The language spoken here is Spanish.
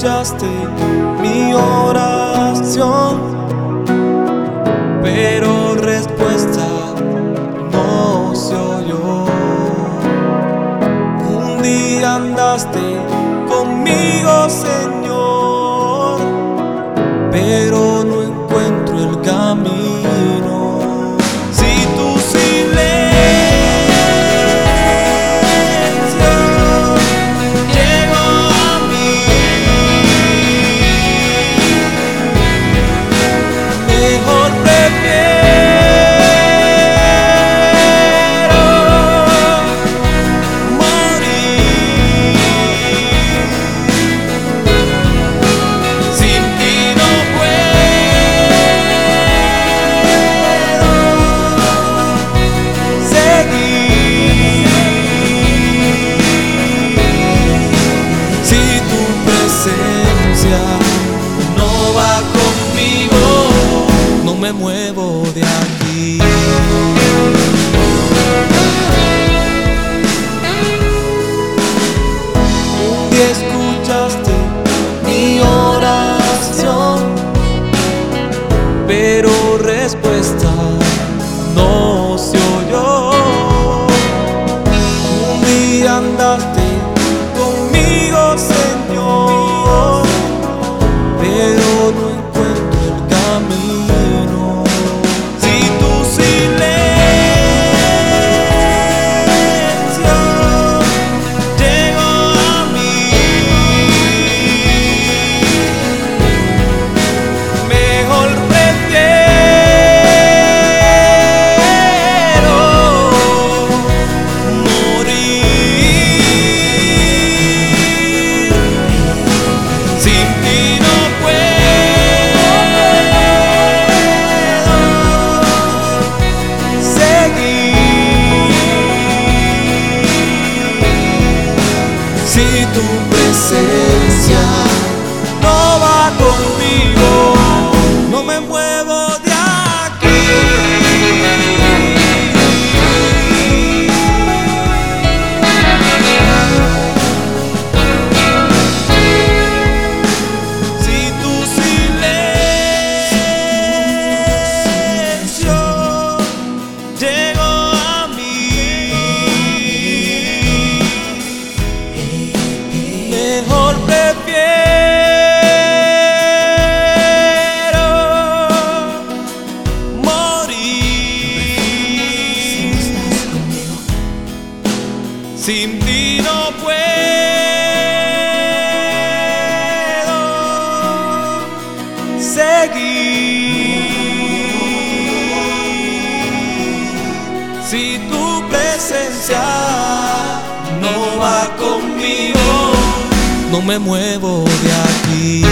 escuchaste mi oración, pero respuesta no se oyó. Un día andaste conmigo, Señor, pero no encuentro el camino. me muevo de aquí. Sin ti no puedo seguir. Si tu presencia no va conmigo, no me muevo de aquí.